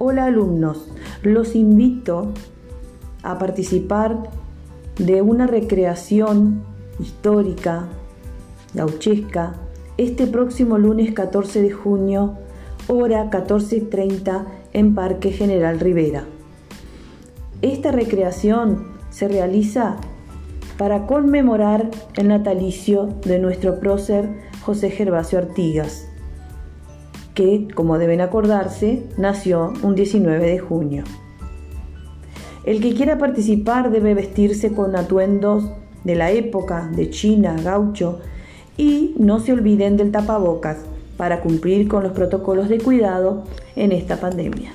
Hola alumnos, los invito a participar de una recreación histórica, gauchesca, este próximo lunes 14 de junio, hora 14.30 en Parque General Rivera. Esta recreación se realiza para conmemorar el natalicio de nuestro prócer José Gervasio Artigas, que, como deben acordarse, nació un 19 de junio. El que quiera participar debe vestirse con atuendos de la época de China, gaucho, y no se olviden del tapabocas para cumplir con los protocolos de cuidado en esta pandemia.